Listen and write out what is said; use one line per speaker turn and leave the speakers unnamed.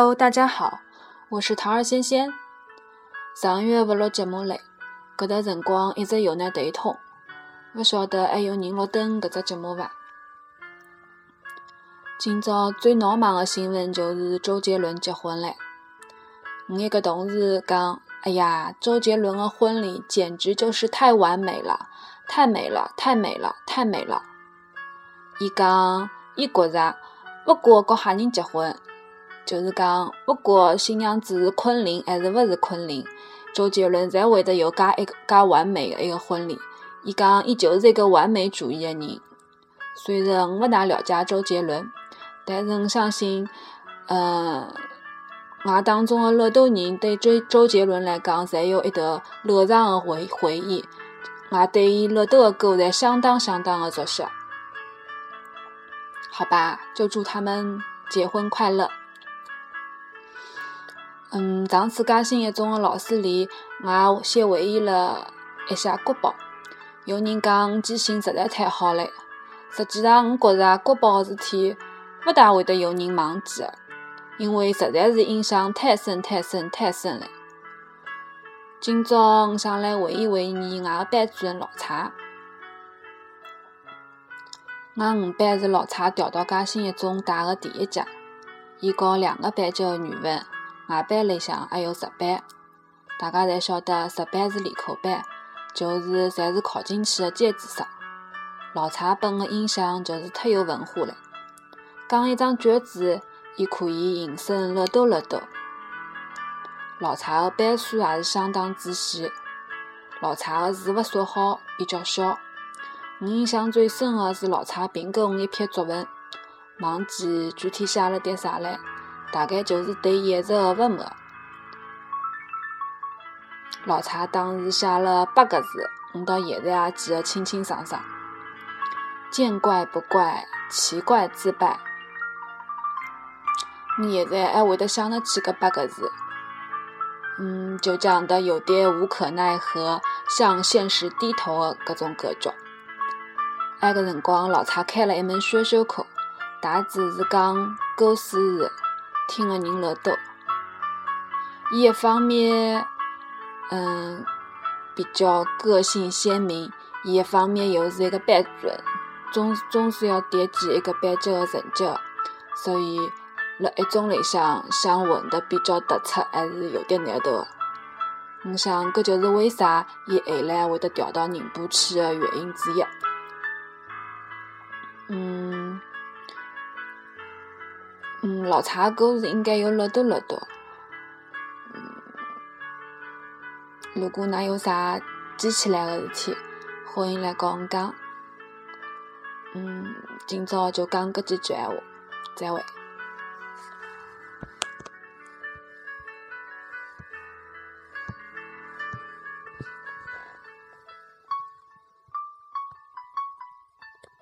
Hello，大家好，我是桃儿仙仙。上月勿录节目嘞，搿段辰光一直有难头痛，勿晓得还有人录等搿只节目伐？今朝最闹忙的新闻就是周杰伦结婚唻。我一个同事讲：“哎呀，周杰伦的婚礼简直就是太完美了，太美了，太美了，太美了。”伊讲，伊觉着，勿管和哈人结婚，就是讲，勿管新娘子是昆凌还是勿是昆凌，周杰伦侪会得有介一个介完美的一个婚礼。伊讲，伊就是一个完美主义的人。虽然我勿大了解周杰伦。但是我相信，呃，我当中的老多人对周周杰伦来讲，侪有一段悠长的回回忆。我对伊老多的歌侪相当相当的熟悉。好吧，就祝他们结婚快乐。嗯，上次嘉兴一中的老师里，我先回忆了一下国宝。有人讲记性实在太好了，实际上我觉着国宝的事体。勿大会得有人忘记的，因为实在是印象太深、太深、太深了。今朝我想来回忆回忆我个班主任老蔡。我五班是老蔡调到嘉兴一中带的第一届，伊教两个班级的语文，外班里向还有值班。大家侪晓得值班是理科班，就是侪是考进去的尖子生。老蔡本个印象就是忒有文化了。讲一张卷子，伊可以引申老多老多。老蔡的班书也是相当仔细。老蔡的字勿算好，比较小。我印象最深的是老蔡评给我一篇作文，忘记具体写了点啥了，大概就是对现实的勿满。老蔡当时写了八个字，我到现在也记得清清爽爽。见怪不怪，奇怪自败。你现在还会得想得起搿八个字？嗯，就讲得有点无可奈何，向现实低头的搿种感觉。埃个辰光，老蔡开了一门选修课，大致是讲构思，听的人老多。伊一方面，嗯，比较个性鲜明；伊一方面又是一个班主任，总总是要惦记一个班级的成绩，所以。辣一中里向想混得比较突出，还是有点难度。我想，搿就是为啥伊后来会得调到宁波去的原因之一。嗯，嗯，老蔡故事应该要乐多乐多。嗯，如果㑚有啥记起来的事体，欢迎来跟我讲。嗯，今朝就讲搿几句闲话，再会。